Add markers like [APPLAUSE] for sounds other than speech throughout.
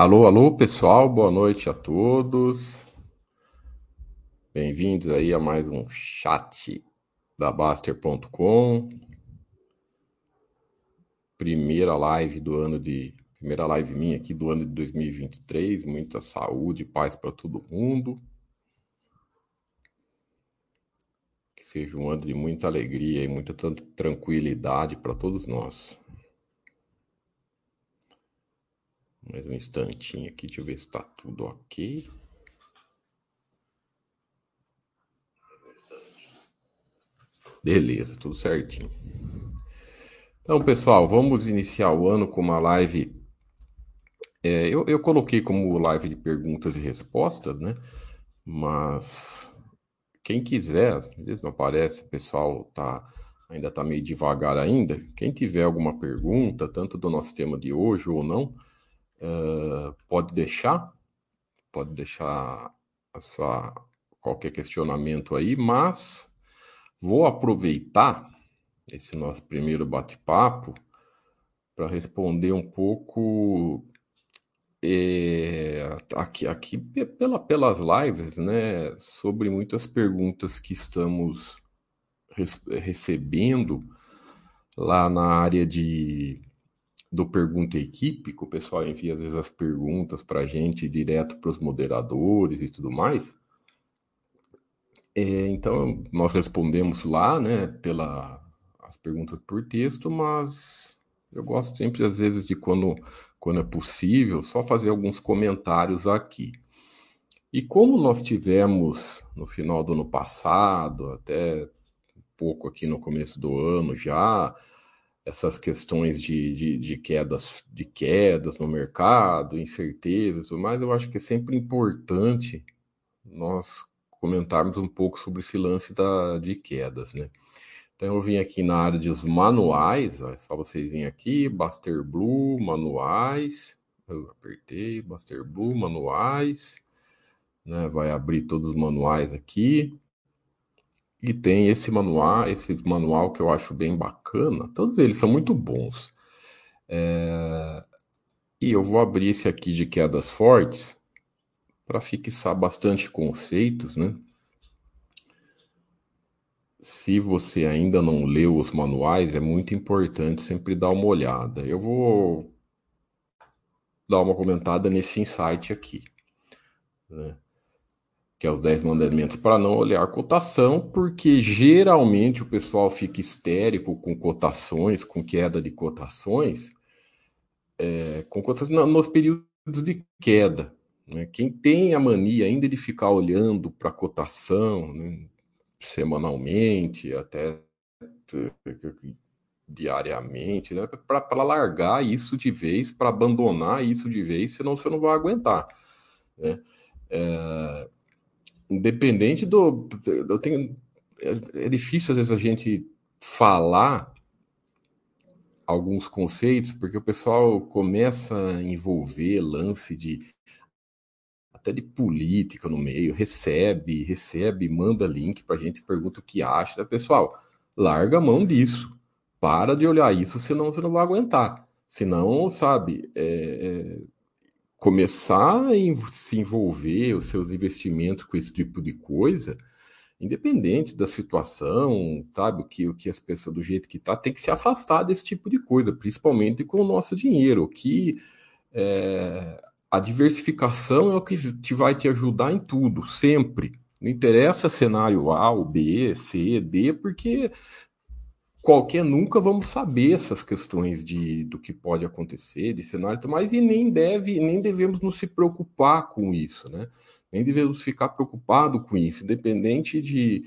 Alô, alô, pessoal, boa noite a todos. Bem-vindos aí a mais um chat da Baster.com. Primeira live do ano de. Primeira live minha aqui do ano de 2023. Muita saúde e paz para todo mundo. Que seja um ano de muita alegria e muita tranquilidade para todos nós. Mais um instantinho aqui, deixa eu ver se está tudo ok. Beleza, tudo certinho. Então, pessoal, vamos iniciar o ano com uma live. É, eu, eu coloquei como live de perguntas e respostas, né? Mas quem quiser, às vezes não aparece, o pessoal tá, ainda está meio devagar ainda. Quem tiver alguma pergunta, tanto do nosso tema de hoje ou não, uh, pode deixar, pode deixar a sua qualquer questionamento aí, mas vou aproveitar esse nosso primeiro bate-papo para responder um pouco é, aqui, aqui pela, pelas lives, né, sobre muitas perguntas que estamos recebendo lá na área de do Pergunta Equipe, que o pessoal envia às vezes as perguntas para a gente direto para os moderadores e tudo mais. É, então, nós respondemos lá, né, pela, as perguntas por texto, mas eu gosto sempre, às vezes, de quando, quando é possível, só fazer alguns comentários aqui. E como nós tivemos no final do ano passado, até pouco aqui no começo do ano já, essas questões de, de, de, quedas de quedas no mercado, incertezas e tudo mais, eu acho que é sempre importante nós comentarmos um pouco sobre esse lance da, de quedas, né? Então eu vim aqui na área dos manuais, é só vocês virem aqui, Baster Blue, manuais, eu apertei, Baster Blue, manuais, né? Vai abrir todos os manuais aqui. E tem esse manual, esse manual que eu acho bem bacana, todos eles são muito bons. É... E eu vou abrir esse aqui de quedas fortes, para fixar bastante conceitos, né? Se você ainda não leu os manuais, é muito importante sempre dar uma olhada. Eu vou dar uma comentada nesse insight aqui, né? Que é os 10 mandamentos para não olhar cotação, porque geralmente o pessoal fica histérico com cotações, com queda de cotações, é, com cotações nos períodos de queda. Né? Quem tem a mania ainda de ficar olhando para a cotação né, semanalmente, até diariamente, né, para largar isso de vez, para abandonar isso de vez, senão você não vai aguentar. Né? É, independente do. Eu tenho, é, é difícil às vezes a gente falar alguns conceitos, porque o pessoal começa a envolver lance de até de política no meio, recebe, recebe, manda link para a gente, pergunta o que acha. Pessoal, larga a mão disso. Para de olhar isso, senão você não vai aguentar. Senão, sabe, é, é, começar a se envolver os seus investimentos com esse tipo de coisa, independente da situação, sabe, o que, o que as pessoas, do jeito que tá, tem que se afastar desse tipo de coisa, principalmente com o nosso dinheiro, que é, a diversificação é o que te vai te ajudar em tudo, sempre. Não interessa cenário A, ou B, C, D, porque qualquer nunca vamos saber essas questões de do que pode acontecer, de cenário, mas e nem deve, nem devemos nos se preocupar com isso, né? Nem devemos ficar preocupado com isso, independente de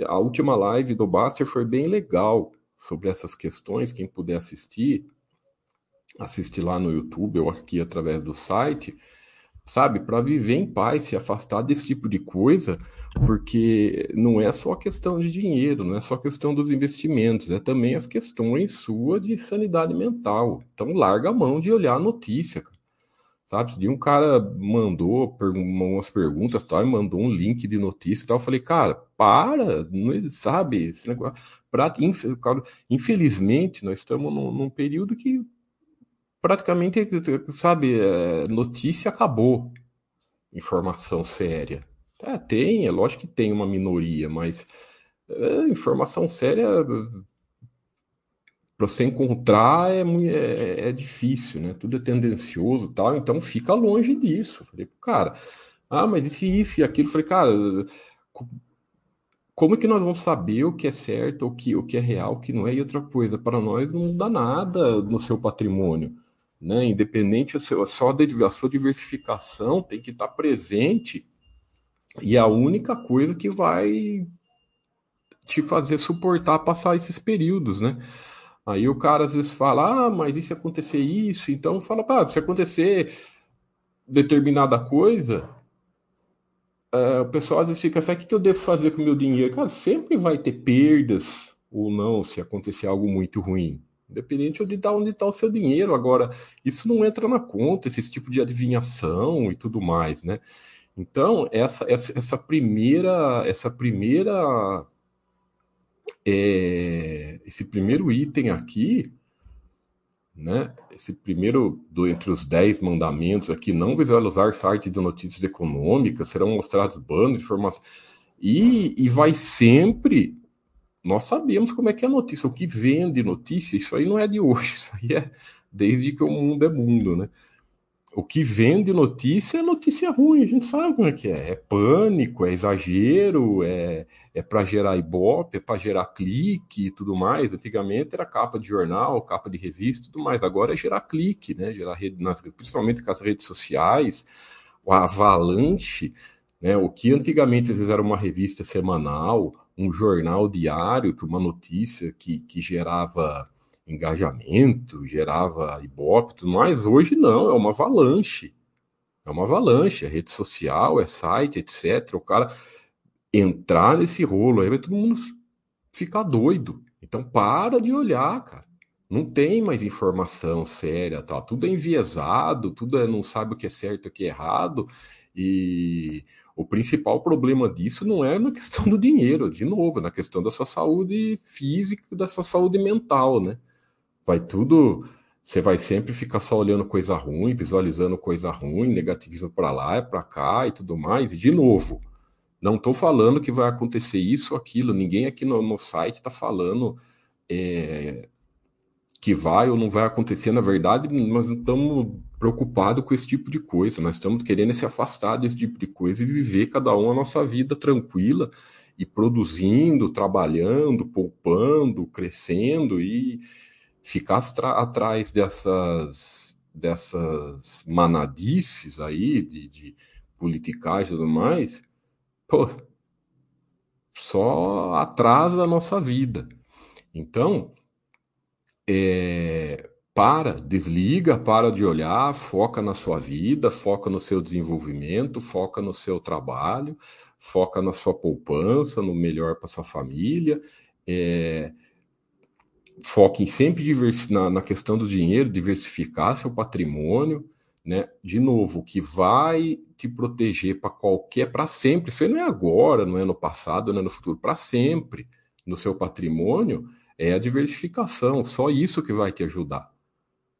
a última live do Baster foi bem legal sobre essas questões, quem puder assistir, assistir lá no YouTube ou aqui através do site, sabe, para viver em paz, se afastar desse tipo de coisa, porque não é só questão de dinheiro, não é só questão dos investimentos, é também as questões sua de sanidade mental. Então larga a mão de olhar a notícia, sabe? De um cara mandou umas perguntas, tal, e mandou um link de notícia, tal, eu falei, cara, para, não, sabe, esse negócio, pra, infelizmente nós estamos num, num período que praticamente, sabe, é, notícia acabou. Informação séria. É, tem, é lógico que tem uma minoria, mas é, informação séria para você encontrar é, é, é, difícil, né? Tudo é tendencioso tal, então fica longe disso. Falei, cara, ah, mas isso, isso e aquilo. Falei, cara, como é que nós vamos saber o que é certo, o que, o que é real, o que não é? E outra coisa, para nós não dá nada no seu patrimônio. Né? Independente, sua, a sua diversificação tem que estar presente e é a única coisa que vai te fazer suportar passar esses períodos, né? Aí o cara às vezes fala, ah, mas e se acontecer isso? Então fala, pá, se acontecer determinada coisa, é, o pessoal às vezes fica assim, o que eu devo fazer com o meu dinheiro? Cara, sempre vai ter perdas ou não se acontecer algo muito ruim. Independente de onde está o seu dinheiro. Agora, isso não entra na conta, esse tipo de adivinhação e tudo mais, né? Então, essa, essa, essa primeira, essa primeira, é, esse primeiro item aqui, né? Esse primeiro do entre os dez mandamentos aqui, não visualizar site de notícias econômicas, serão mostrados bandos de informação. E, e vai sempre. Nós sabemos como é que é notícia. O que vende notícia, isso aí não é de hoje, [LAUGHS] isso aí é desde que o mundo é mundo, né? O que vende notícia é notícia ruim, a gente sabe como é que é. É pânico, é exagero, é, é para gerar ibope, é para gerar clique e tudo mais. Antigamente era capa de jornal, capa de revista e tudo mais. Agora é gerar clique, né? Gerar rede, nas, principalmente com as redes sociais, o avalanche, né? O que antigamente às vezes era uma revista semanal, um jornal diário, que uma notícia que, que gerava engajamento, gerava ibope, tudo mais. Hoje não, é uma avalanche. É uma avalanche, é rede social, é site, etc. O cara entrar nesse rolo, aí vai todo mundo ficar doido. Então para de olhar, cara. Não tem mais informação séria, tá? Tudo é enviesado, tudo é, não sabe o que é certo e o que é errado. E o principal problema disso não é na questão do dinheiro, de novo, é na questão da sua saúde física, da sua saúde mental, né? vai tudo. Você vai sempre ficar só olhando coisa ruim, visualizando coisa ruim, negativismo para lá, é para cá e tudo mais. E de novo, não estou falando que vai acontecer isso ou aquilo. Ninguém aqui no, no site está falando é, que vai ou não vai acontecer. Na verdade, nós não estamos preocupados com esse tipo de coisa. Nós estamos querendo se afastar desse tipo de coisa e viver cada um a nossa vida tranquila e produzindo, trabalhando, poupando, crescendo e ficar atrás dessas, dessas manadices aí, de, de e tudo mais, pô, só atrasa a nossa vida. Então, é, para, desliga, para de olhar, foca na sua vida, foca no seu desenvolvimento, foca no seu trabalho, foca na sua poupança, no melhor para sua família. É, foquem sempre na, na questão do dinheiro, diversificar seu patrimônio, né? De novo, o que vai te proteger para qualquer, para sempre. Isso aí não é agora, não é no passado, não é no futuro, para sempre no seu patrimônio é a diversificação. Só isso que vai te ajudar.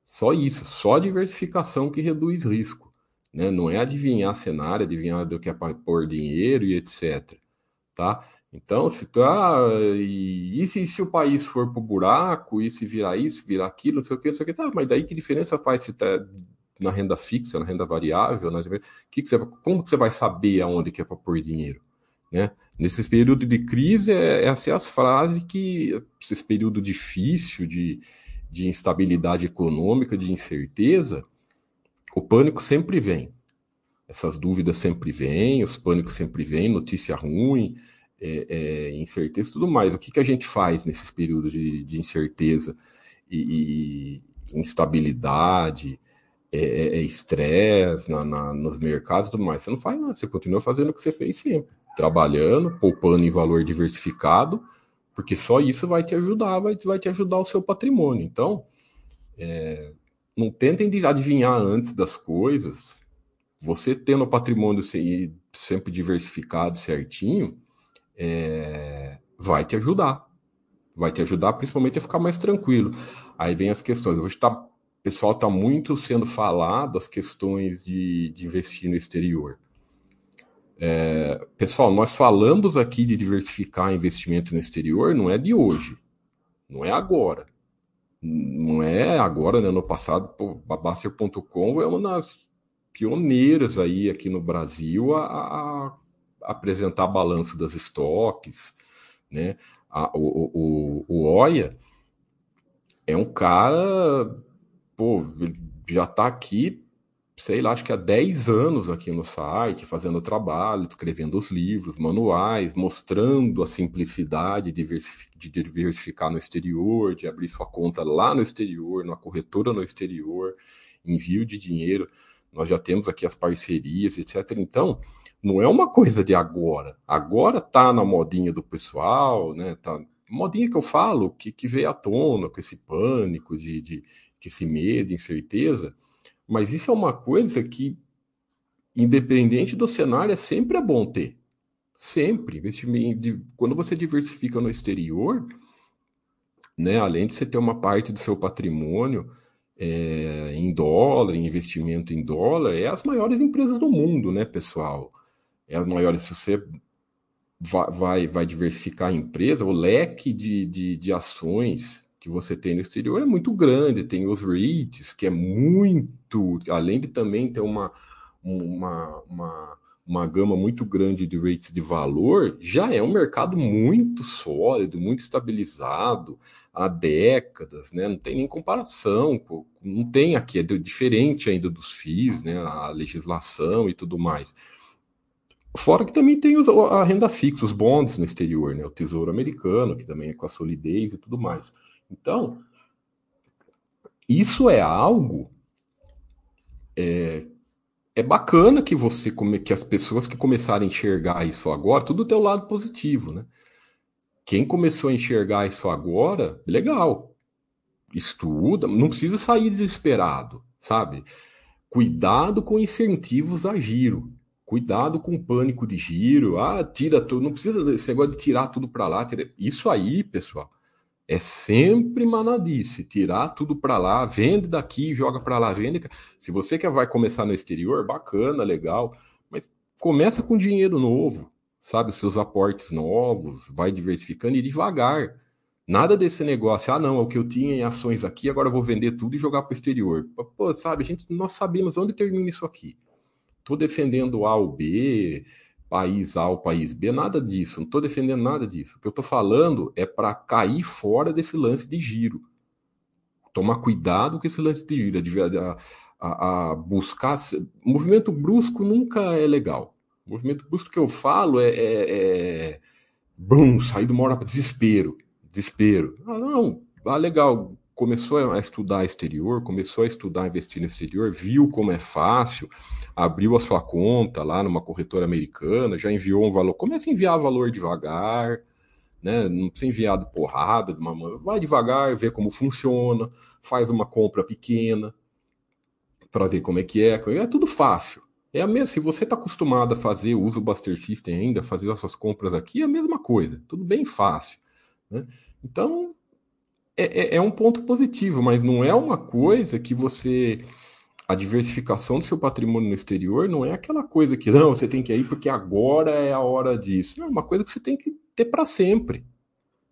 Só isso, só a diversificação que reduz risco. Né? Não é adivinhar cenário, adivinhar do que é para pôr dinheiro e etc. Tá? Então, se tá. E, e se, se, o país for pro buraco, e se virar isso, virar aquilo, não sei o que, não sei o que, tá, mas daí que diferença faz se tá na renda fixa, na renda variável, na, que que você, como que você vai saber aonde que é para pôr dinheiro? Né? Nesses períodos de crise, é, essa é as frases que, esse período difícil de, de instabilidade econômica, de incerteza, o pânico sempre vem. Essas dúvidas sempre vêm, os pânicos sempre vêm, notícia ruim, é, é, incerteza e tudo mais. O que, que a gente faz nesses períodos de, de incerteza e, e instabilidade, é, é, é estresse na, na, nos mercados e tudo mais? Você não faz nada, você continua fazendo o que você fez sempre, trabalhando, poupando em valor diversificado, porque só isso vai te ajudar, vai, vai te ajudar o seu patrimônio. Então, é, não tentem adivinhar antes das coisas. Você tendo o patrimônio sempre diversificado certinho, é, vai te ajudar. Vai te ajudar principalmente a ficar mais tranquilo. Aí vem as questões. Eu vou estar pessoal está muito sendo falado as questões de, de investir no exterior. É, pessoal, nós falamos aqui de diversificar investimento no exterior, não é de hoje, não é agora. Não é agora, né? No passado, a Baster.com é uma das pioneiras aí aqui no Brasil a, a, apresentar balanço das estoques, né? A, o, o, o Oia é um cara, pô, já está aqui sei lá, acho que há 10 anos aqui no site, fazendo trabalho, escrevendo os livros, manuais, mostrando a simplicidade de diversificar no exterior, de abrir sua conta lá no exterior, numa corretora no exterior, envio de dinheiro. Nós já temos aqui as parcerias, etc. Então, não é uma coisa de agora. Agora tá na modinha do pessoal, né? Tá modinha que eu falo, que, que veio à tona com esse pânico de, de que esse medo, incerteza mas isso é uma coisa que, independente do cenário, é sempre é bom ter. Sempre. Quando você diversifica no exterior, né, além de você ter uma parte do seu patrimônio é, em dólar, em investimento em dólar, é as maiores empresas do mundo, né, pessoal? É as maiores. Se você vai, vai, vai diversificar a empresa, o leque de, de, de ações que você tem no exterior é muito grande. Tem os REITs, que é muito, além de também ter uma, uma, uma, uma gama muito grande de rates de valor, já é um mercado muito sólido, muito estabilizado há décadas, né? Não tem nem comparação, não tem aqui, é diferente ainda dos FIIs, né? A legislação e tudo mais. Fora que também tem os, a renda fixa, os bonds no exterior, né? O Tesouro Americano, que também é com a solidez e tudo mais. Então, isso é algo é, é bacana que você come, que as pessoas que começarem a enxergar isso agora, tudo tem o lado positivo, né? Quem começou a enxergar isso agora, legal. Estuda, não precisa sair desesperado, sabe? Cuidado com incentivos a giro. Cuidado com pânico de giro. Ah, tira tudo. Não precisa desse negócio de tirar tudo para lá. Isso aí, pessoal, é sempre manadice, tirar tudo para lá, vende daqui, joga para lá, vende. Se você quer vai começar no exterior, bacana, legal, mas começa com dinheiro novo, sabe, os seus aportes novos, vai diversificando e devagar. Nada desse negócio, ah, não, é o que eu tinha em ações aqui, agora eu vou vender tudo e jogar para o exterior. Pô, sabe, gente, nós sabemos onde termina isso aqui. Tô defendendo A ou B, país A ou país B, nada disso, não estou defendendo nada disso. O que eu estou falando é para cair fora desse lance de giro. Tomar cuidado com esse lance de giro, a, a, a buscar. Movimento brusco nunca é legal. movimento brusco que eu falo é, é, é brum, sair de uma hora para desespero. Desespero. Ah, não, ah, legal. Começou a estudar exterior, começou a estudar investir no exterior, viu como é fácil, abriu a sua conta lá numa corretora americana, já enviou um valor. Comece a enviar valor devagar, né? Não precisa enviar de porrada, de uma vai devagar, vê como funciona, faz uma compra pequena para ver como é que é. É tudo fácil. É a mesma, se você está acostumado a fazer, usa o Buster System ainda, fazer as suas compras aqui, é a mesma coisa, tudo bem fácil. Né? Então, é, é, é um ponto positivo, mas não é uma coisa que você a diversificação do seu patrimônio no exterior não é aquela coisa que não, você tem que ir porque agora é a hora disso. É uma coisa que você tem que ter para sempre.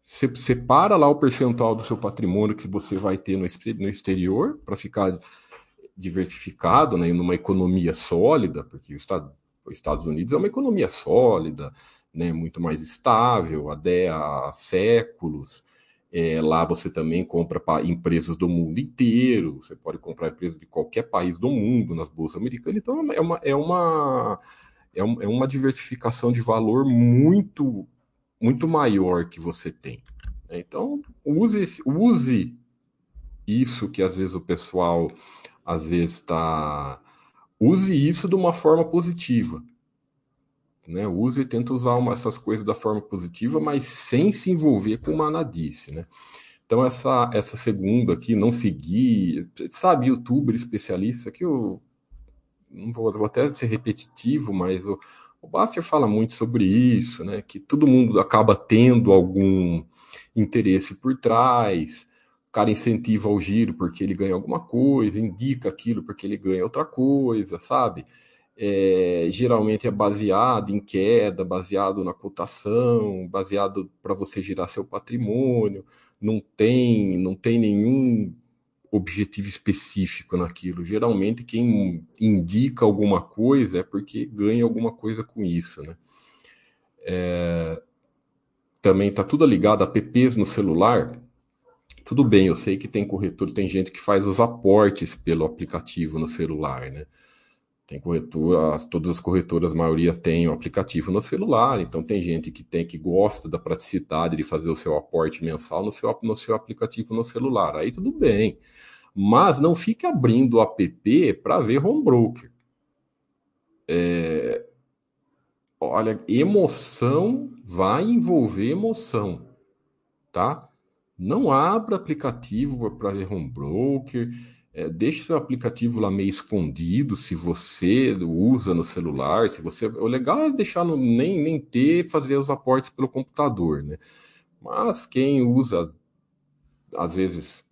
Você separa lá o percentual do seu patrimônio que você vai ter no, exterior para ficar diversificado, né, numa economia sólida, porque os Estados Unidos é uma economia sólida, né, muito mais estável, há, há séculos. É, lá você também compra empresas do mundo inteiro, você pode comprar empresas de qualquer país do mundo nas bolsas americanas. Então é uma, é uma, é, é uma diversificação de valor muito, muito maior que você tem. Né? Então use, use isso que às vezes o pessoal às vezes está. Use isso de uma forma positiva né? Usa e tenta usar uma, essas coisas da forma positiva, mas sem se envolver com manadice, né? Então, essa, essa segunda aqui, não seguir, sabe, youtuber especialista, que eu não vou, vou até ser repetitivo, mas o, o Baster fala muito sobre isso, né? Que todo mundo acaba tendo algum interesse por trás, o cara incentiva o giro porque ele ganha alguma coisa, indica aquilo porque ele ganha outra coisa, sabe? É, geralmente é baseado em queda, baseado na cotação, baseado para você girar seu patrimônio, não tem, não tem nenhum objetivo específico naquilo. Geralmente quem indica alguma coisa é porque ganha alguma coisa com isso, né? É, também está tudo ligado a apps no celular. Tudo bem, eu sei que tem corretor, tem gente que faz os aportes pelo aplicativo no celular, né? Tem corretora, todas as corretoras, a maioria tem o aplicativo no celular, então tem gente que tem que gosta da praticidade de fazer o seu aporte mensal no seu, no seu aplicativo no celular. Aí tudo bem. Mas não fique abrindo o app para ver home broker. É, olha, emoção vai envolver emoção, tá? Não abra aplicativo para ver home broker, é, deixe seu aplicativo lá meio escondido, se você usa no celular, se você... O legal é deixar no, nem, nem ter, fazer os aportes pelo computador, né? Mas quem usa, às vezes,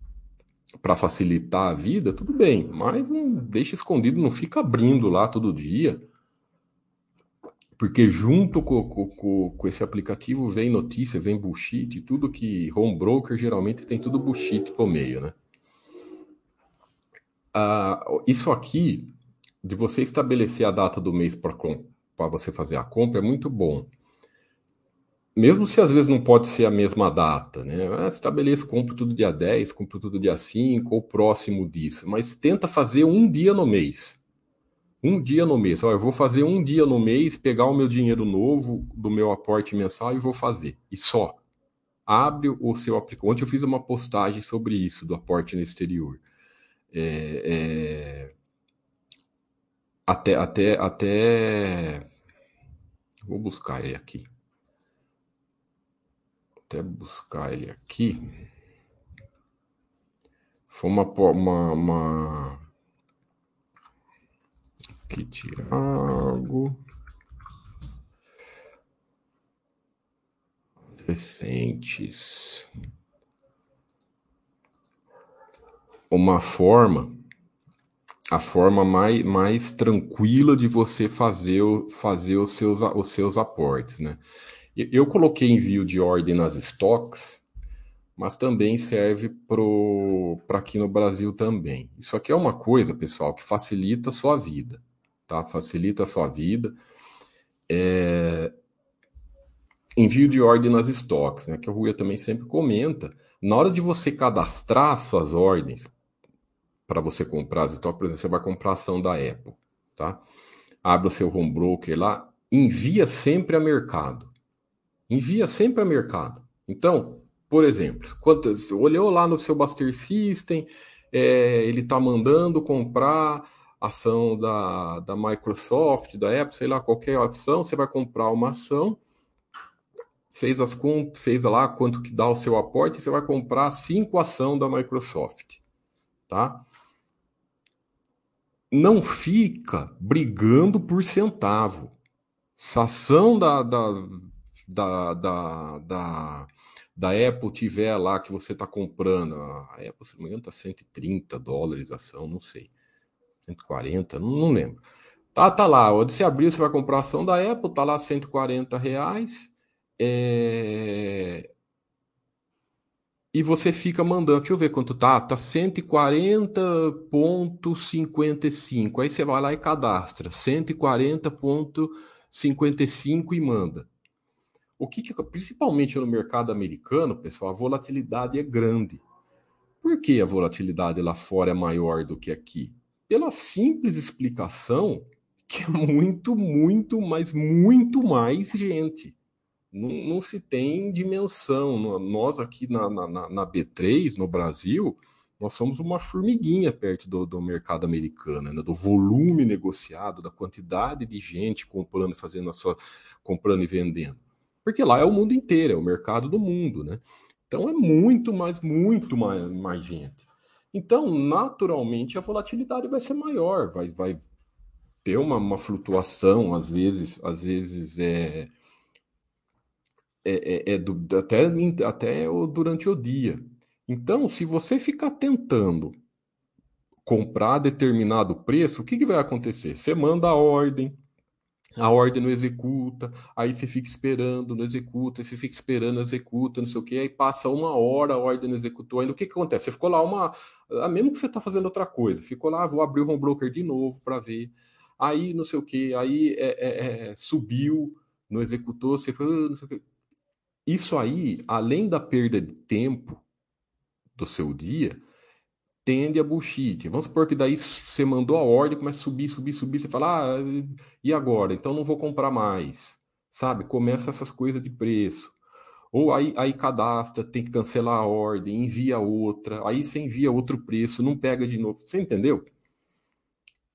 para facilitar a vida, tudo bem, mas não deixa escondido, não fica abrindo lá todo dia porque junto com, com, com, esse aplicativo vem notícia, vem bullshit, tudo que home broker geralmente tem tudo bullshit por meio, né? Ah, isso aqui, de você estabelecer a data do mês para você fazer a compra, é muito bom. Mesmo se às vezes não pode ser a mesma data, né? Ah, estabeleça, compra tudo dia 10, compra tudo dia 5 ou próximo disso, mas tenta fazer um dia no mês um dia no mês. Olha, eu vou fazer um dia no mês, pegar o meu dinheiro novo do meu aporte mensal e vou fazer. E só. Abre o seu aplicativo. Ontem eu fiz uma postagem sobre isso, do aporte no exterior. É, é... Até, até, até. Vou buscar ele aqui. Até buscar ele aqui. Foi uma, uma, uma Aqui, Tiago. Recentes. Uma forma, a forma mais, mais tranquila de você fazer, fazer os, seus, os seus aportes, né? Eu coloquei envio de ordem nas estoques, mas também serve para aqui no Brasil também. Isso aqui é uma coisa, pessoal, que facilita a sua vida tá? Facilita a sua vida. É... Envio de ordem nas estoques, né? Que a Rui também sempre comenta. Na hora de você cadastrar suas ordens para você comprar as estoques, por exemplo, você vai comprar ação da Apple, tá? Abre o seu home broker lá, envia sempre a mercado. Envia sempre a mercado. Então, por exemplo, quantas, olhou lá no seu Buster System, é, ele está mandando comprar ação da, da Microsoft, da Apple, sei lá, qualquer ação, você vai comprar uma ação, fez as fez lá quanto que dá o seu aporte, você vai comprar cinco ação da Microsoft, tá? Não fica brigando por centavo. Se a ação da, da, da, da, da, da Apple tiver lá que você está comprando, a Apple, se não me engano, está 130 dólares a ação, não sei 140, não, não lembro. Tá, tá lá, onde você abrir, você vai comprar a ação da Apple, tá lá 140 reais. É... E você fica mandando, deixa eu ver quanto tá, tá 140.55. Aí você vai lá e cadastra 140.55 e manda. O que, que principalmente no mercado americano, pessoal, a volatilidade é grande. Por que a volatilidade lá fora é maior do que aqui? pela simples explicação que é muito, muito, mas muito mais gente. Não, não se tem dimensão. Nós aqui na, na, na, B3, no Brasil, nós somos uma formiguinha perto do, do mercado americano, né? do volume negociado, da quantidade de gente comprando, fazendo a sua, comprando e vendendo. Porque lá é o mundo inteiro, é o mercado do mundo, né? Então é muito mais, muito mais, mais gente. Então, naturalmente, a volatilidade vai ser maior, vai, vai ter uma, uma flutuação, às vezes, às vezes é, é, é, é do, até, até durante o dia. Então, se você ficar tentando comprar determinado preço, o que, que vai acontecer? Você manda a ordem, a ordem não executa, aí você fica esperando, não executa, aí você fica esperando, executa, não sei o que, aí passa uma hora, a ordem não executou, aí o que, que acontece? Você ficou lá uma. A mesmo que você está fazendo outra coisa, ficou lá, vou abrir o home broker de novo para ver, aí não sei o que, aí é, é, é, subiu, não executou, você foi, não sei o. Isso aí, além da perda de tempo do seu dia, tende a bullshit. Vamos supor que daí você mandou a ordem, começa a subir, subir, subir, você fala, ah, e agora? Então não vou comprar mais. Sabe? Começa essas coisas de preço. Ou aí, aí cadastra, tem que cancelar a ordem, envia outra, aí você envia outro preço, não pega de novo. Você entendeu?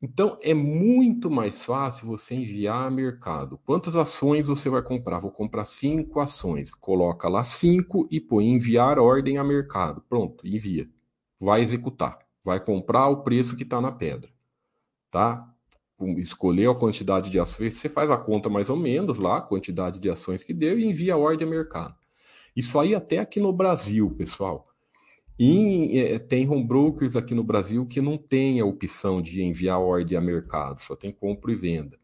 Então é muito mais fácil você enviar a mercado. Quantas ações você vai comprar? Vou comprar cinco ações. Coloca lá cinco e põe enviar ordem a mercado. Pronto, envia vai executar, vai comprar o preço que está na pedra, tá? Escolher a quantidade de ações, você faz a conta mais ou menos lá, a quantidade de ações que deu e envia a ordem ao mercado. Isso aí até aqui no Brasil, pessoal. E, tem home brokers aqui no Brasil que não tem a opção de enviar ordem a mercado, só tem compra e venda.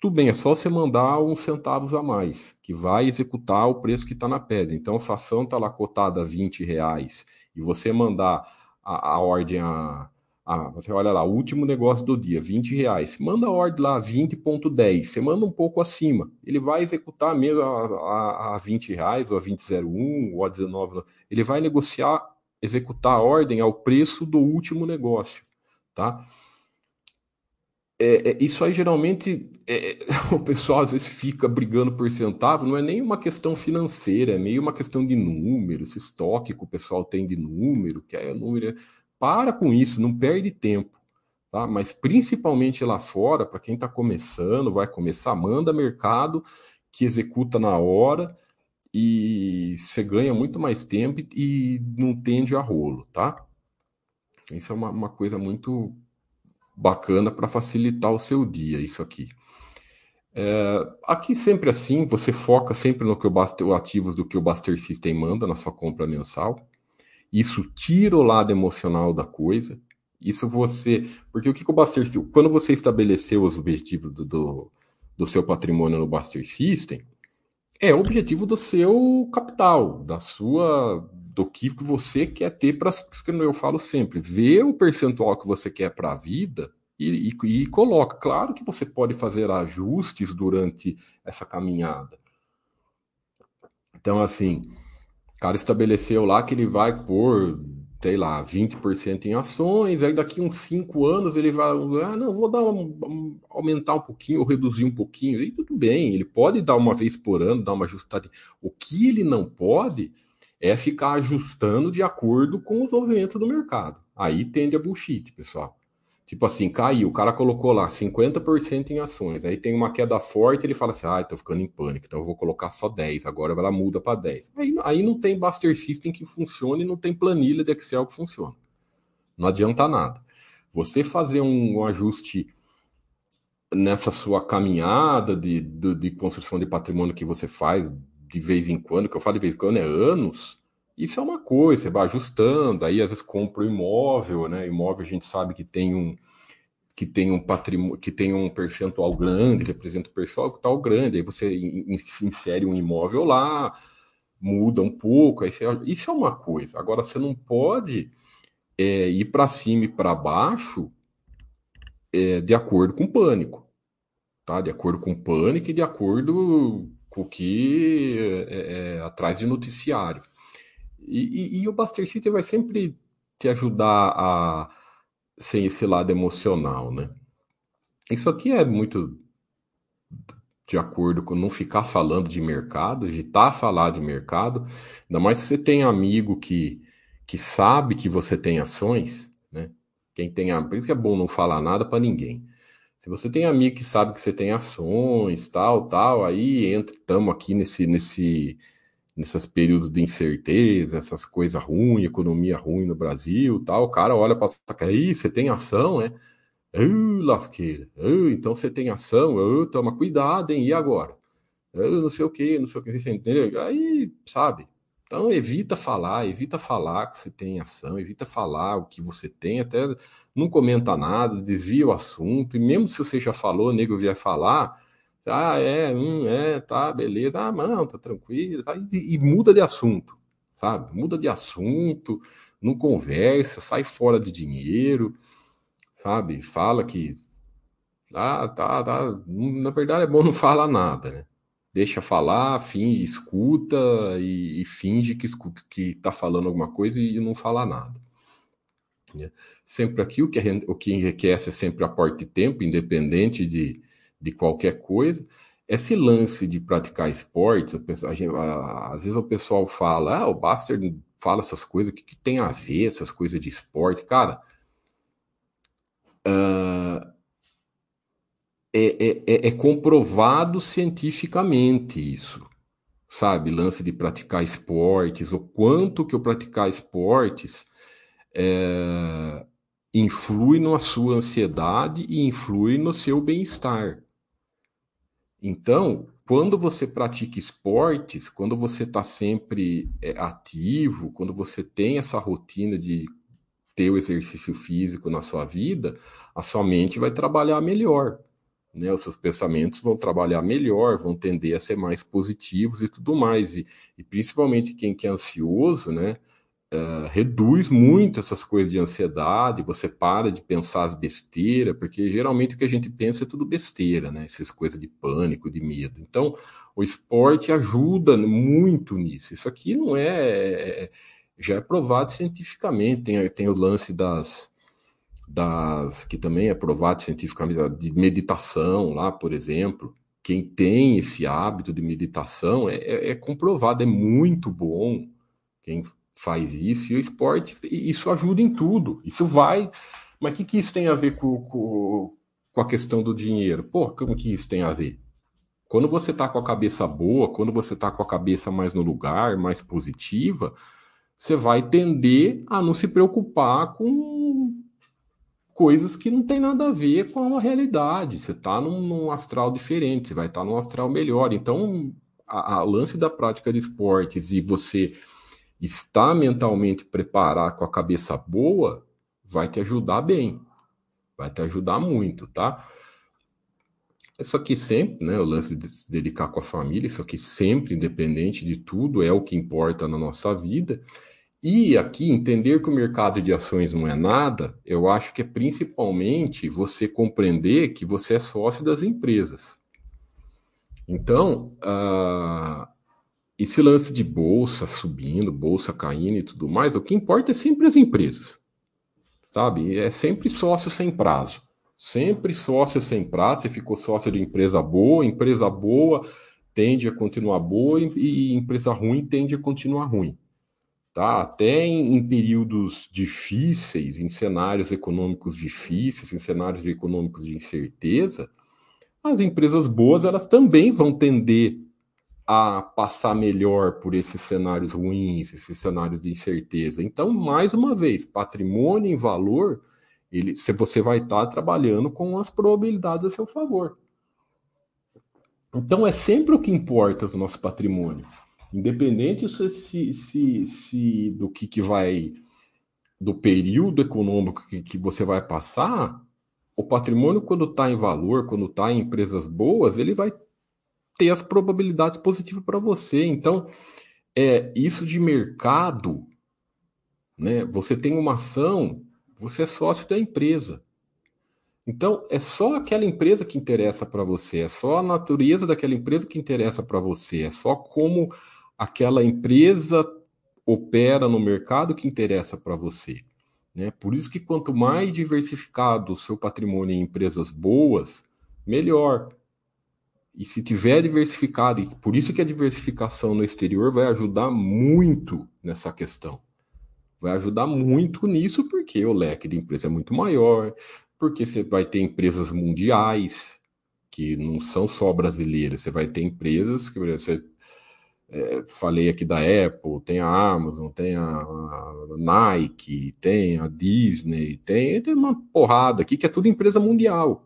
Tudo bem, é só você mandar uns centavos a mais, que vai executar o preço que está na pedra. Então, se a ação está lá cotada a 20 reais e você mandar a, a ordem a, a, Você olha lá, último negócio do dia, 20 reais. Manda a ordem lá, 20,10. Você manda um pouco acima. Ele vai executar mesmo a, a, a 20 reais, ou a 20,01, ou a 19. Ele vai negociar, executar a ordem ao preço do último negócio. Tá? É, é, isso aí geralmente é, [LAUGHS] o pessoal às vezes fica brigando por centavo, não é nem uma questão financeira, é meio uma questão de número, esse estoque que o pessoal tem de número, que é número. Para com isso, não perde tempo. Tá? Mas principalmente lá fora, para quem está começando, vai começar, manda mercado que executa na hora e você ganha muito mais tempo e não tende a rolo, tá? Isso é uma, uma coisa muito bacana para facilitar o seu dia, isso aqui. É, aqui sempre assim, você foca sempre no que o ativos do que o Buster System manda na sua compra mensal. Isso tira o lado emocional da coisa. Isso você. Porque o que, que o Buster. Quando você estabeleceu os objetivos do, do, do seu patrimônio no Buster System, é o objetivo do seu capital, da sua. do que você quer ter para. Eu falo sempre, ver o percentual que você quer para a vida e, e, e coloca. Claro que você pode fazer ajustes durante essa caminhada. Então, assim, o cara estabeleceu lá que ele vai pôr, sei lá, 20% em ações, aí daqui uns 5 anos ele vai, ah, não, vou dar um, aumentar um pouquinho ou reduzir um pouquinho, e tudo bem, ele pode dar uma vez por ano, dar uma ajustada. O que ele não pode é ficar ajustando de acordo com os movimentos do mercado. Aí tende a bullshit, pessoal. Tipo assim, caiu, o cara colocou lá 50% em ações, aí tem uma queda forte, ele fala assim, ah, tô ficando em pânico, então eu vou colocar só 10, agora ela muda para 10. Aí, aí não tem Buster System que funcione, não tem planilha de Excel que funcione. Não adianta nada. Você fazer um, um ajuste nessa sua caminhada de, de, de, construção de patrimônio que você faz de vez em quando, que eu falo de vez em quando é anos, isso é uma coisa, você vai ajustando, aí às vezes compra o um imóvel, né? Imóvel a gente sabe que tem um que tem um patrimônio, que tem um percentual grande, representa um percentual grande, aí você insere um imóvel lá, muda um pouco, aí você, isso é uma coisa. Agora você não pode é, ir para cima e para baixo é, de acordo com o pânico, tá? De acordo com o pânico e de acordo com o que é, é atrás de noticiário. E, e, e o Buster City vai sempre te ajudar a sem esse lado emocional, né? Isso aqui é muito de acordo com não ficar falando de mercado, evitar falar de mercado, ainda mais se você tem amigo que, que sabe que você tem ações, né? Quem tem, por isso que é bom não falar nada para ninguém. Se você tem amigo que sabe que você tem ações, tal, tal, aí entra, estamos aqui nesse nesse nesses períodos de incerteza, essas coisas ruins, economia ruim no Brasil, tal, o cara olha para aí, você tem ação, né? Uh, lasqueira. Uh, então você tem ação, uh, toma cuidado, hein? E agora? Uh, não sei o que, não sei o que, você entendeu? Aí, sabe? Então evita falar, evita falar que você tem ação, evita falar o que você tem, até não comenta nada, desvia o assunto, e mesmo se você já falou, o nego vier falar, ah, é, hum, é, tá, beleza, ah, não, tá tranquilo, tá, e, e muda de assunto, sabe? Muda de assunto, não conversa, sai fora de dinheiro, sabe? Fala que ah, tá, tá. Na verdade é bom não falar nada, né? deixa falar, fim, escuta e, e, finge que escuta, que está falando alguma coisa e não fala nada. Né? Sempre aqui o que, o que enriquece é sempre aporte de tempo, independente de, de qualquer coisa. Esse lance de praticar esportes, a, gente, a, às vezes o pessoal fala, ah, o Buster fala essas coisas, o que, que tem a ver essas coisas de esporte? Cara, uh, é, é, é, é comprovado cientificamente isso, sabe? Lance de praticar esportes, o quanto que eu praticar esportes é, influi na sua ansiedade e influi no seu bem-estar. Então, quando você pratica esportes, quando você está sempre é, ativo, quando você tem essa rotina de ter o exercício físico na sua vida, a sua mente vai trabalhar melhor né? Os seus pensamentos vão trabalhar melhor, vão tender a ser mais positivos e tudo mais. E, e principalmente quem que é ansioso, né? Uh, reduz muito essas coisas de ansiedade, você para de pensar as besteiras, porque geralmente o que a gente pensa é tudo besteira, né? Essas coisas de pânico, de medo. Então, o esporte ajuda muito nisso. Isso aqui não é já é provado cientificamente. Tem, tem o lance das das que também é provado cientificamente de meditação lá, por exemplo. Quem tem esse hábito de meditação é, é, é comprovado, é muito bom quem faz isso. E o esporte, isso ajuda em tudo. Isso vai. Mas o que, que isso tem a ver com, com, com a questão do dinheiro? Pô, como que isso tem a ver? Quando você está com a cabeça boa, quando você está com a cabeça mais no lugar, mais positiva, você vai tender a não se preocupar com coisas que não tem nada a ver com a realidade. Você está num, num, astral diferente, você vai estar tá num astral melhor. Então, a, a, lance da prática de esportes e você estar mentalmente preparado com a cabeça boa vai te ajudar bem, vai te ajudar muito, tá? Isso aqui sempre, né? O lance de se dedicar com a família, isso aqui sempre, independente de tudo, é o que importa na nossa vida. E aqui, entender que o mercado de ações não é nada, eu acho que é principalmente você compreender que você é sócio das empresas. Então, uh, esse lance de bolsa subindo, bolsa caindo e tudo mais, o que importa é sempre as empresas. Sabe? É sempre sócio sem prazo. Sempre sócio sem prazo. Você ficou sócio de empresa boa, empresa boa tende a continuar boa e empresa ruim tende a continuar ruim tá? Até em, em, períodos difíceis, em cenários econômicos difíceis, em cenários econômicos de incerteza, as empresas boas elas também vão tender a passar melhor por esses cenários ruins, esses cenários de incerteza. Então, mais uma vez, patrimônio em valor, ele, se você vai estar trabalhando com as probabilidades a seu favor. Então, é sempre o que importa o nosso patrimônio. Independente se, se, se do que, que vai, do período econômico que, que você vai passar, o patrimônio, quando está em valor, quando está em empresas boas, ele vai ter as probabilidades positivas para você. Então, é isso de mercado, né? Você tem uma ação, você é sócio da empresa. Então, é só aquela empresa que interessa para você, é só a natureza daquela empresa que interessa para você, é só como aquela empresa opera no mercado que interessa para você. Né? Por isso que quanto mais diversificado o seu patrimônio em empresas boas, melhor. E se tiver diversificado, e por isso que a diversificação no exterior vai ajudar muito nessa questão. Vai ajudar muito nisso, porque o leque de empresa é muito maior, porque você vai ter empresas mundiais, que não são só brasileiras, você vai ter empresas que você é, falei aqui da Apple, tem a Amazon, tem a, Nike, tem a Disney, tem, tem uma porrada aqui que é tudo empresa mundial.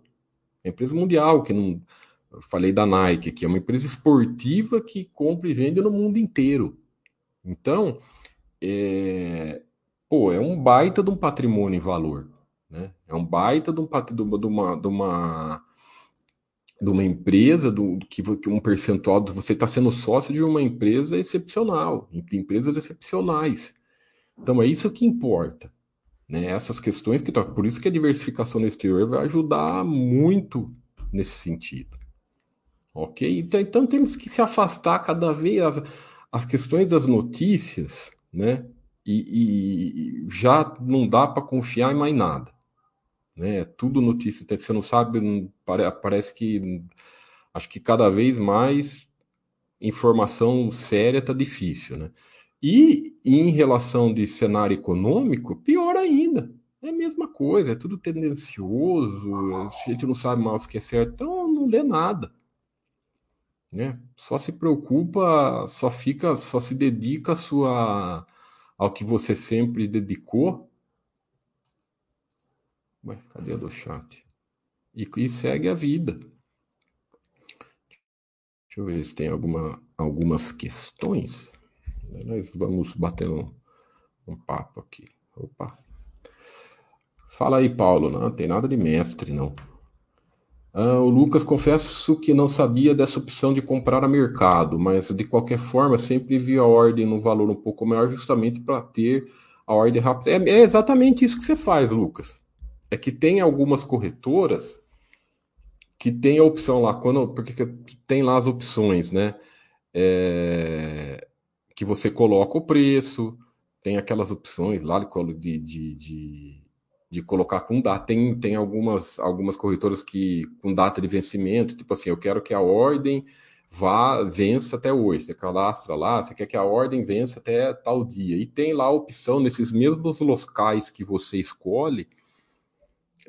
É empresa mundial que não. Falei da Nike, que é uma empresa esportiva que compra e vende no mundo inteiro. Então, é, pô, é um baita de um patrimônio em valor. Né? É um baita de, um, de, uma, de, uma, de uma empresa, do, que, que um percentual, você está sendo sócio de uma empresa excepcional, de empresas excepcionais. Então é isso que importa. Né? Essas questões que por isso que a diversificação no exterior vai ajudar muito nesse sentido. Ok? Então, então temos que se afastar cada vez as, as questões das notícias, né? E, e já não dá para confiar em mais nada. Né? É tudo notícia, você não sabe, parece que acho que cada vez mais informação séria está difícil, né? E, e em relação de cenário econômico, pior ainda. É a mesma coisa, é tudo tendencioso, a gente não sabe mais o que é certo, então não lê nada. Né? Só se preocupa, só fica, só se dedica sua, ao que você sempre dedicou. Ué, cadê a do chat? E, e segue a vida. Deixa eu ver se tem alguma, algumas questões. Nós vamos bater um, um papo aqui. Opa. Fala aí, Paulo. Não tem nada de mestre, não. Ah, o Lucas, confesso que não sabia dessa opção de comprar a mercado, mas de qualquer forma sempre vi a ordem no valor um pouco maior, justamente para ter a ordem rápida. É, é, exatamente isso que você faz, Lucas. É que tem algumas corretoras que tem a opção lá, quando, porque tem lá as opções, né? É, que você coloca o preço, tem aquelas opções lá de, de, de de colocar com data. Tem, tem algumas, algumas corretoras que com data de vencimento, tipo assim, eu quero que a ordem vá, vença até hoje. Você cadastra lá, você quer que a ordem vença até tal dia. E tem lá a opção, nesses mesmos locais que você escolhe,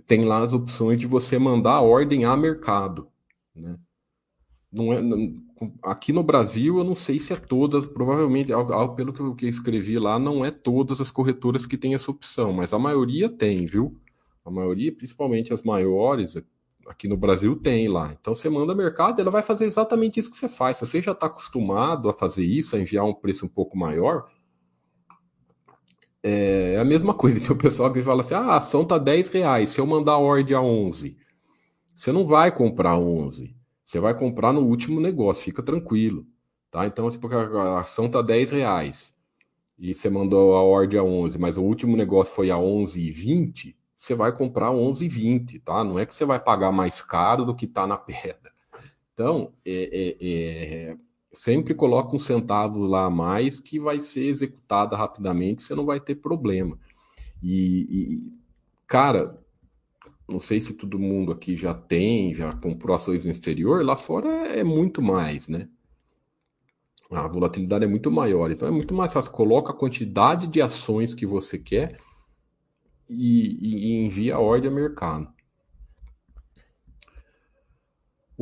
tem lá as opções de você mandar a ordem a mercado. Né? Não é, não, aqui no Brasil, eu não sei se é todas, provavelmente, pelo que eu escrevi lá, não é todas as corretoras que têm essa opção, mas a maioria tem, viu? A maioria, principalmente as maiores, aqui no Brasil tem lá. Então você manda mercado, ela vai fazer exatamente isso que você faz. Se você já está acostumado a fazer isso, a enviar um preço um pouco maior, é a mesma [LAUGHS] coisa. Tem o pessoal que fala assim: ah, a ação tá 10 reais, se eu mandar a ordem a 11, você não vai comprar 11. Você vai comprar no último negócio, fica tranquilo. Tá? Então, se a ação tá 10 reais e você mandou a ordem a 11, mas o último negócio foi a 11,20, você vai comprar 11,20, tá? Não é que você vai pagar mais caro do que está na [LAUGHS] pedra. Então, é, é, é, sempre coloca um centavo lá a mais que vai ser executada rapidamente, você não vai ter problema. E, e cara, não sei se todo mundo aqui já tem, já comprou ações no exterior, lá fora é, muito mais, né? A volatilidade é muito maior, então é muito mais fácil. Coloca a quantidade de ações que você quer e, e envia a ordem ao mercado.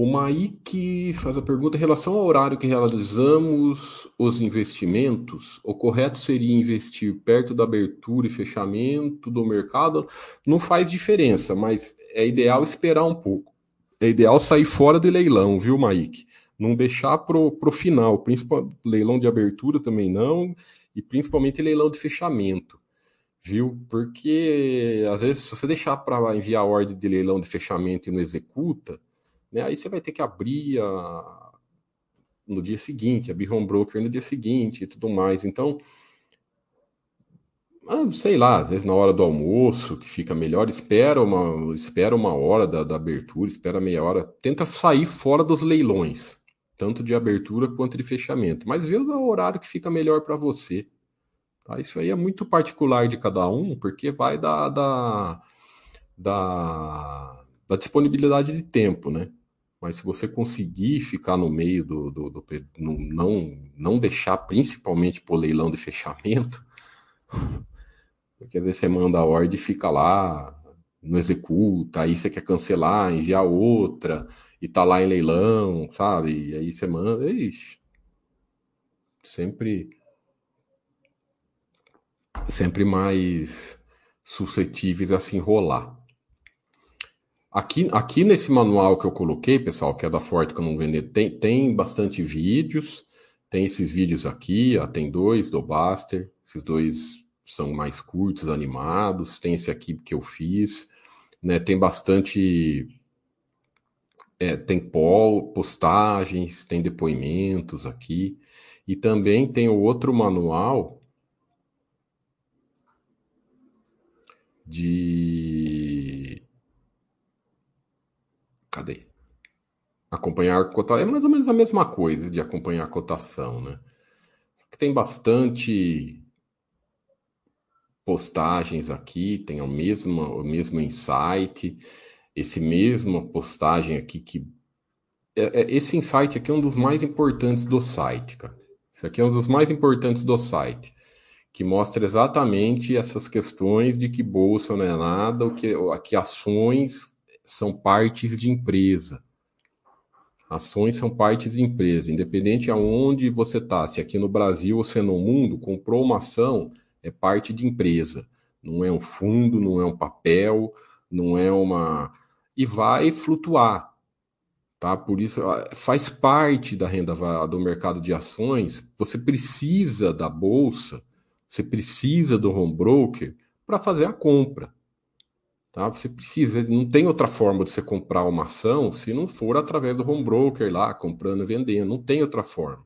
O Maik faz a pergunta em relação ao horário que realizamos os investimentos. O correto seria investir perto da abertura e fechamento do mercado? Não faz diferença, mas é ideal esperar um pouco. É ideal sair fora do leilão, viu, Maik? Não deixar pro, pro final, principalmente leilão de abertura também não, e principalmente leilão de fechamento, viu? Porque às vezes se você deixar para enviar ordem de leilão de fechamento e não executa, né? Aí você vai ter que abrir a... no dia seguinte, abrir home broker no dia seguinte e tudo mais. Então, ah, sei lá, às vezes na hora do almoço, que fica melhor, espera uma, espera uma hora da, da abertura, espera meia hora, tenta sair fora dos leilões, tanto de abertura quanto de fechamento, mas vê o horário que fica melhor para você. Tá? Isso aí é muito particular de cada um, porque vai da, da, da, da disponibilidade de tempo, né? Mas se você conseguir ficar no meio do, do, do, não, não deixar principalmente por leilão de fechamento, [LAUGHS] porque às vezes você manda a ordem e fica lá, não executa, aí você quer cancelar, enviar outra, e tá lá em leilão, sabe? E aí você manda, ixi, sempre sempre mais suscetíveis a se enrolar. Aqui, aqui nesse manual que eu coloquei, pessoal, que é da Forte que eu não vender, tem, tem bastante vídeos, Tem esses vídeos aqui, ó, tem dois do Baster, esses dois são mais curtos, animados. Tem esse aqui que eu fiz, né? Tem bastante é, tem postagens, tem depoimentos aqui, e também tem o outro manual de. Cadê? Acompanhar cotação. É mais ou menos a mesma coisa de acompanhar a cotação, né? Só que tem bastante postagens aqui, tem o mesmo, o mesmo insight, esse mesmo postagem aqui que. É, é, esse insight aqui é um dos mais importantes do site, cara. Esse aqui é um dos mais importantes do site que mostra exatamente essas questões de que bolsa não é nada, o que, que ações são partes de empresa. Ações são partes de empresa, independente aonde você está, se aqui no Brasil ou se é no mundo, comprou uma ação, é parte de empresa. Não é um fundo, não é um papel, não é uma. E vai flutuar. Tá? Por isso, faz parte da renda do mercado de ações. Você precisa da bolsa você precisa do home broker para fazer a compra. Tá? Você precisa, não tem outra forma de você comprar uma ação se não for através do home broker lá, comprando e vendendo. Não tem outra forma.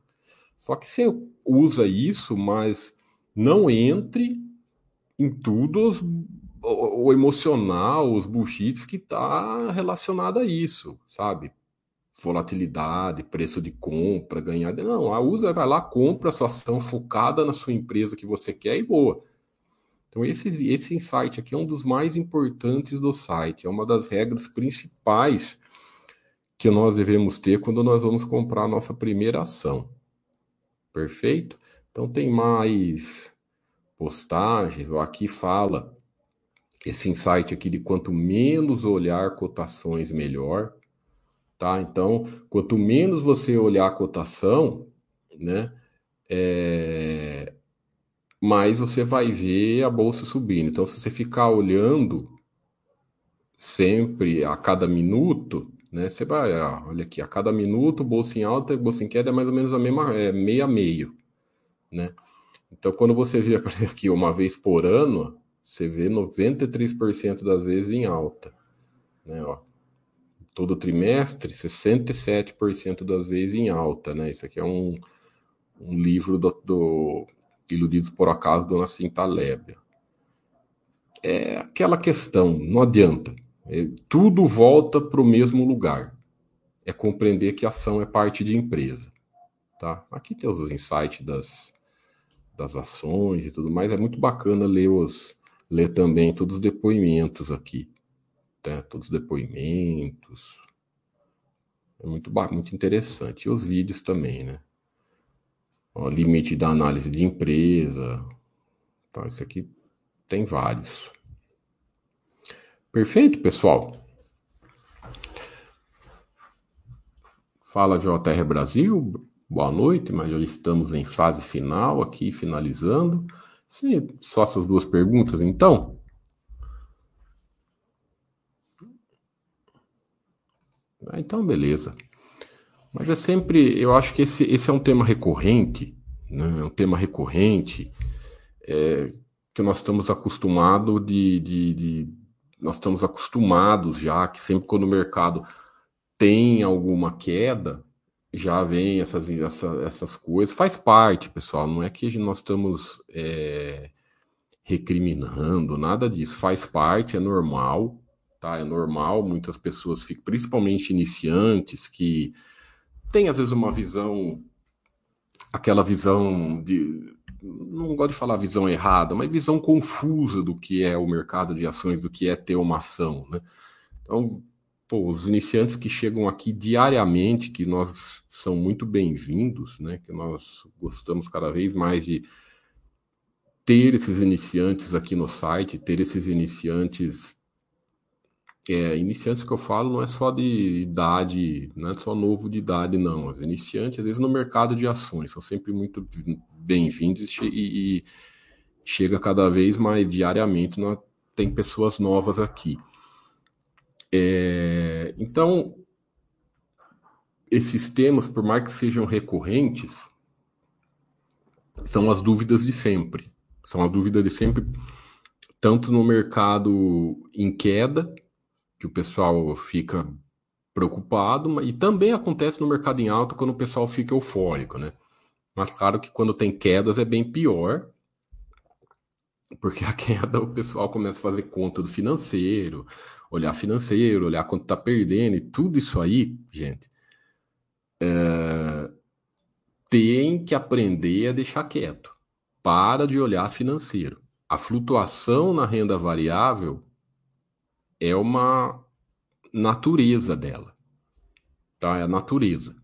Só que você usa isso, mas não entre em tudo os, o, o emocional, os bullshits que está relacionado a isso, sabe? volatilidade, preço de compra, ganhar. Não, a usa vai lá, compra a sua ação focada na sua empresa que você quer e boa. Então, esse, esse insight aqui é um dos mais importantes do site, é uma das regras principais que nós devemos ter quando nós vamos comprar a nossa primeira ação. Perfeito? Então, tem mais postagens, aqui fala esse insight aqui de quanto menos olhar cotações, melhor tá? Então, quanto menos você olhar a cotação, né, é, mais você vai ver a bolsa subindo. Então, se você ficar olhando sempre a cada minuto, né, você vai, olha aqui, a cada minuto, bolsa em alta bolsa em queda é mais ou menos a mesma, é meio a meio, né? Então, quando você vê [LAUGHS] aqui uma vez por ano, você vê 93% das vezes em alta, né? Ó, todo trimestre, 67% das vezes em alta, né? Isso aqui é um, um livro do, do Iludidos por Acaso, do Nassim Taleb. É aquela questão, não adianta. É, tudo volta para o mesmo lugar. É compreender que ação é parte de empresa. Tá? Aqui tem os insights das, das ações e tudo mais. É muito bacana ler, os, ler também todos os depoimentos aqui né? todos os depoimentos. É muito, muito interessante. E os vídeos também, né? O limite da análise de empresa. Então, isso aqui tem vários. Perfeito, pessoal? Fala JR Brasil, boa noite, mas já estamos em fase final aqui, finalizando. Sim, só essas duas perguntas, então. Ah, então, beleza. Mas é sempre, eu acho que esse, esse é um tema recorrente, né? é um tema recorrente é, que nós estamos acostumados de, de, de, nós estamos acostumados já que sempre quando o mercado tem alguma queda, já vem essas, essa, essas coisas, faz parte, pessoal, não é que nós estamos é, recriminando, nada disso, faz parte, é normal, tá? É normal, muitas pessoas ficam, principalmente iniciantes, que têm às vezes uma visão, aquela visão de, não gosto de falar visão errada, mas visão confusa do que é o mercado de ações, do que é ter uma ação, né? Então, pô, os iniciantes que chegam aqui diariamente, que nós são muito bem-vindos, né? Que nós gostamos cada vez mais de ter esses iniciantes aqui no site, ter esses iniciantes é, iniciantes que eu falo não é só de idade, não é só novo de idade, não. Os iniciantes, às vezes, no mercado de ações, são sempre muito bem-vindos e, e, chega cada vez mais diariamente, nós, tem pessoas novas aqui. É, então, esses temas, por mais que sejam recorrentes, são as dúvidas de sempre. São as dúvidas de sempre, tanto no mercado em queda, que o pessoal fica preocupado, e também acontece no mercado em alta quando o pessoal fica eufórico, né? Mas claro que quando tem quedas é bem pior, porque [LAUGHS] a queda o pessoal começa a fazer conta do financeiro, olhar financeiro, olhar quanto está perdendo, e tudo isso aí, gente, é... tem que aprender a deixar quieto. Para de olhar financeiro. A flutuação na renda variável é uma natureza dela. Tá? É a natureza.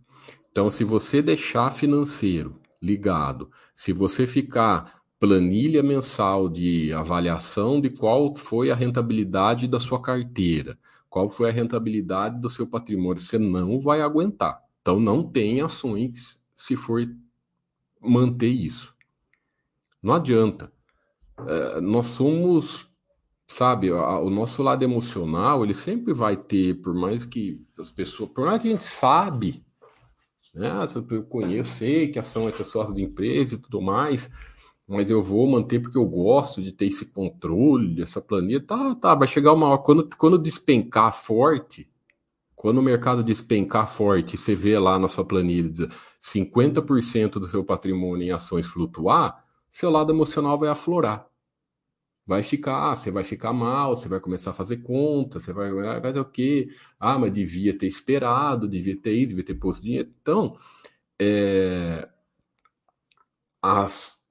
Então, se você deixar financeiro ligado, se você ficar planilha mensal de avaliação de qual foi a rentabilidade da sua carteira, qual foi a rentabilidade do seu patrimônio, você não vai aguentar. Então não tem ações se for manter isso. Não adianta. É, nós somos, sabe, o nosso lado emocional, ele sempre vai ter, por mais que as pessoas, por mais que a gente sabe, né, eu conheço, sei que ação é sócio de empresa e tudo mais, mas eu vou manter porque eu gosto de ter esse controle, essa planilha. Tá, tá, vai chegar uma hora, quando, quando despencar forte, quando o mercado despencar forte, você vê lá na sua planilha 50% do seu patrimônio em ações flutuar, seu lado emocional vai aflorar. Vai ficar, você vai ficar mal, você vai começar a fazer conta, você vai, vai o quê? Ah, mas devia ter esperado, devia ter isso, devia ter posto dinheiro. Então, é, as,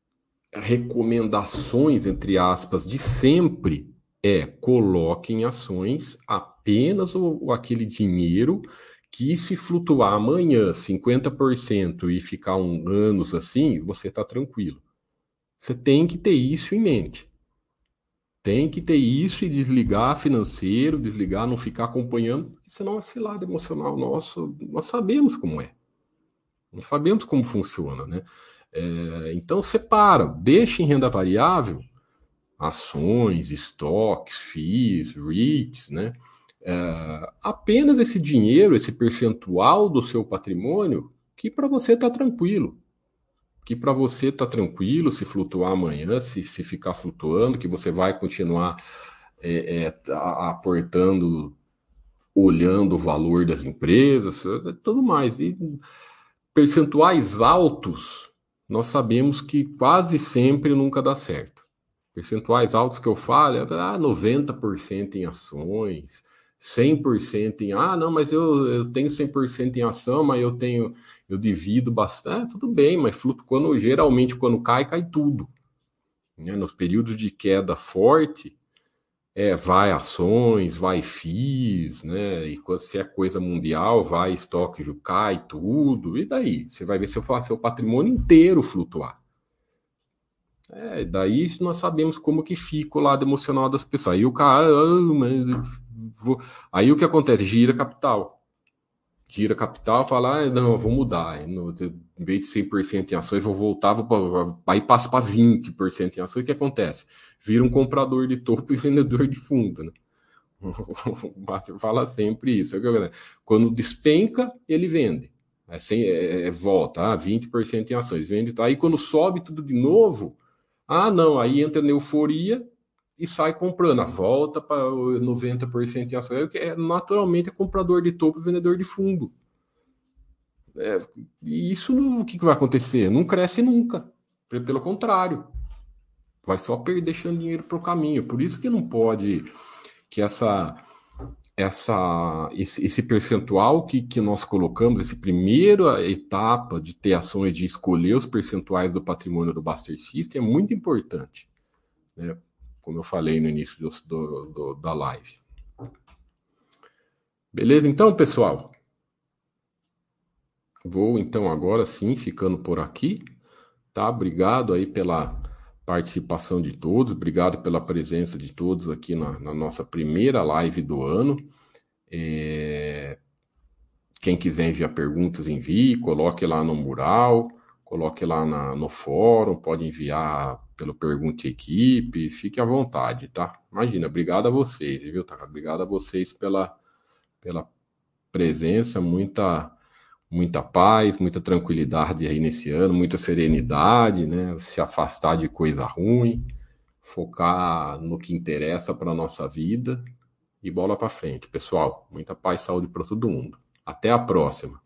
recomendações, entre aspas, de sempre é coloque em ações apenas o, aquele dinheiro que se flutuar amanhã 50% e ficar um anos assim, você está tranquilo. Você tem que ter isso em mente. Tem que ter isso e desligar financeiro, desligar, não ficar acompanhando, senão esse lado emocional nosso, nós sabemos como é. Nós sabemos como funciona, né? É, então separa, deixa em renda variável ações, estoques, FIIs, REITs, né? É, apenas esse dinheiro, esse percentual do seu patrimônio, que para você está tranquilo. Que para você está tranquilo se flutuar amanhã, se, se ficar flutuando, que você vai continuar é, é, aportando, olhando o valor das empresas, tudo mais. E percentuais altos nós sabemos que quase sempre nunca dá certo. Percentuais altos que eu falo, é ah, 90% em ações, 100% em, ah, não, mas eu, eu tenho 100% em ação, mas eu tenho, eu divido bastante, ah, tudo bem, mas fluto, quando, geralmente quando cai, cai tudo. Né? Nos períodos de queda forte, é, vai ações, vai FIIs, né? E se é coisa mundial, vai estoque cai tudo. E daí? Você vai ver seu, seu patrimônio inteiro flutuar. É, daí nós sabemos como que fica o lado emocional das pessoas. Aí o cara, ah, vou... aí o que acontece? Gira capital gira capital, fala, ah, não, eu vou mudar. Em vez de 100% em ações, vou voltar, vou, aí passa para 20% em ações. O que acontece? Vira um comprador de topo e vendedor de fundo. Né? [LAUGHS] O Márcio fala sempre isso. Quando despenca, ele vende. É, sem, é, é volta, ah, 20% em ações, vende. Tá? Aí quando sobe tudo de novo, ah, não, aí entra na euforia e sai comprando. A volta para 90% em ações. É, naturalmente é comprador de topo e vendedor de fundo. É, e isso o que, que vai acontecer? Não cresce nunca. Pelo contrário. Vai só perder, deixando dinheiro para o caminho. Por isso que não pode que essa essa esse, esse percentual que, que nós colocamos, essa primeira etapa de ter ações, de escolher os percentuais do patrimônio do Buster System é muito importante. Né? Como eu falei no início do, do, do, da live. Beleza, então, pessoal? Vou então agora sim ficando por aqui, tá? Obrigado aí pela participação de todos, obrigado pela presença de todos aqui na, na nossa primeira live do ano. É... Quem quiser enviar perguntas, envie, coloque lá no mural, coloque lá na, no fórum, pode enviar pelo Pergunte Equipe, fique à vontade, tá? Imagina, obrigado a vocês, viu, tá? Obrigado a vocês pela, pela presença, muita muita paz, muita tranquilidade aí nesse ano, muita serenidade, né? Se afastar de coisa ruim, focar no que interessa para nossa vida e bola para frente, pessoal. Muita paz e saúde para todo mundo. Até a próxima.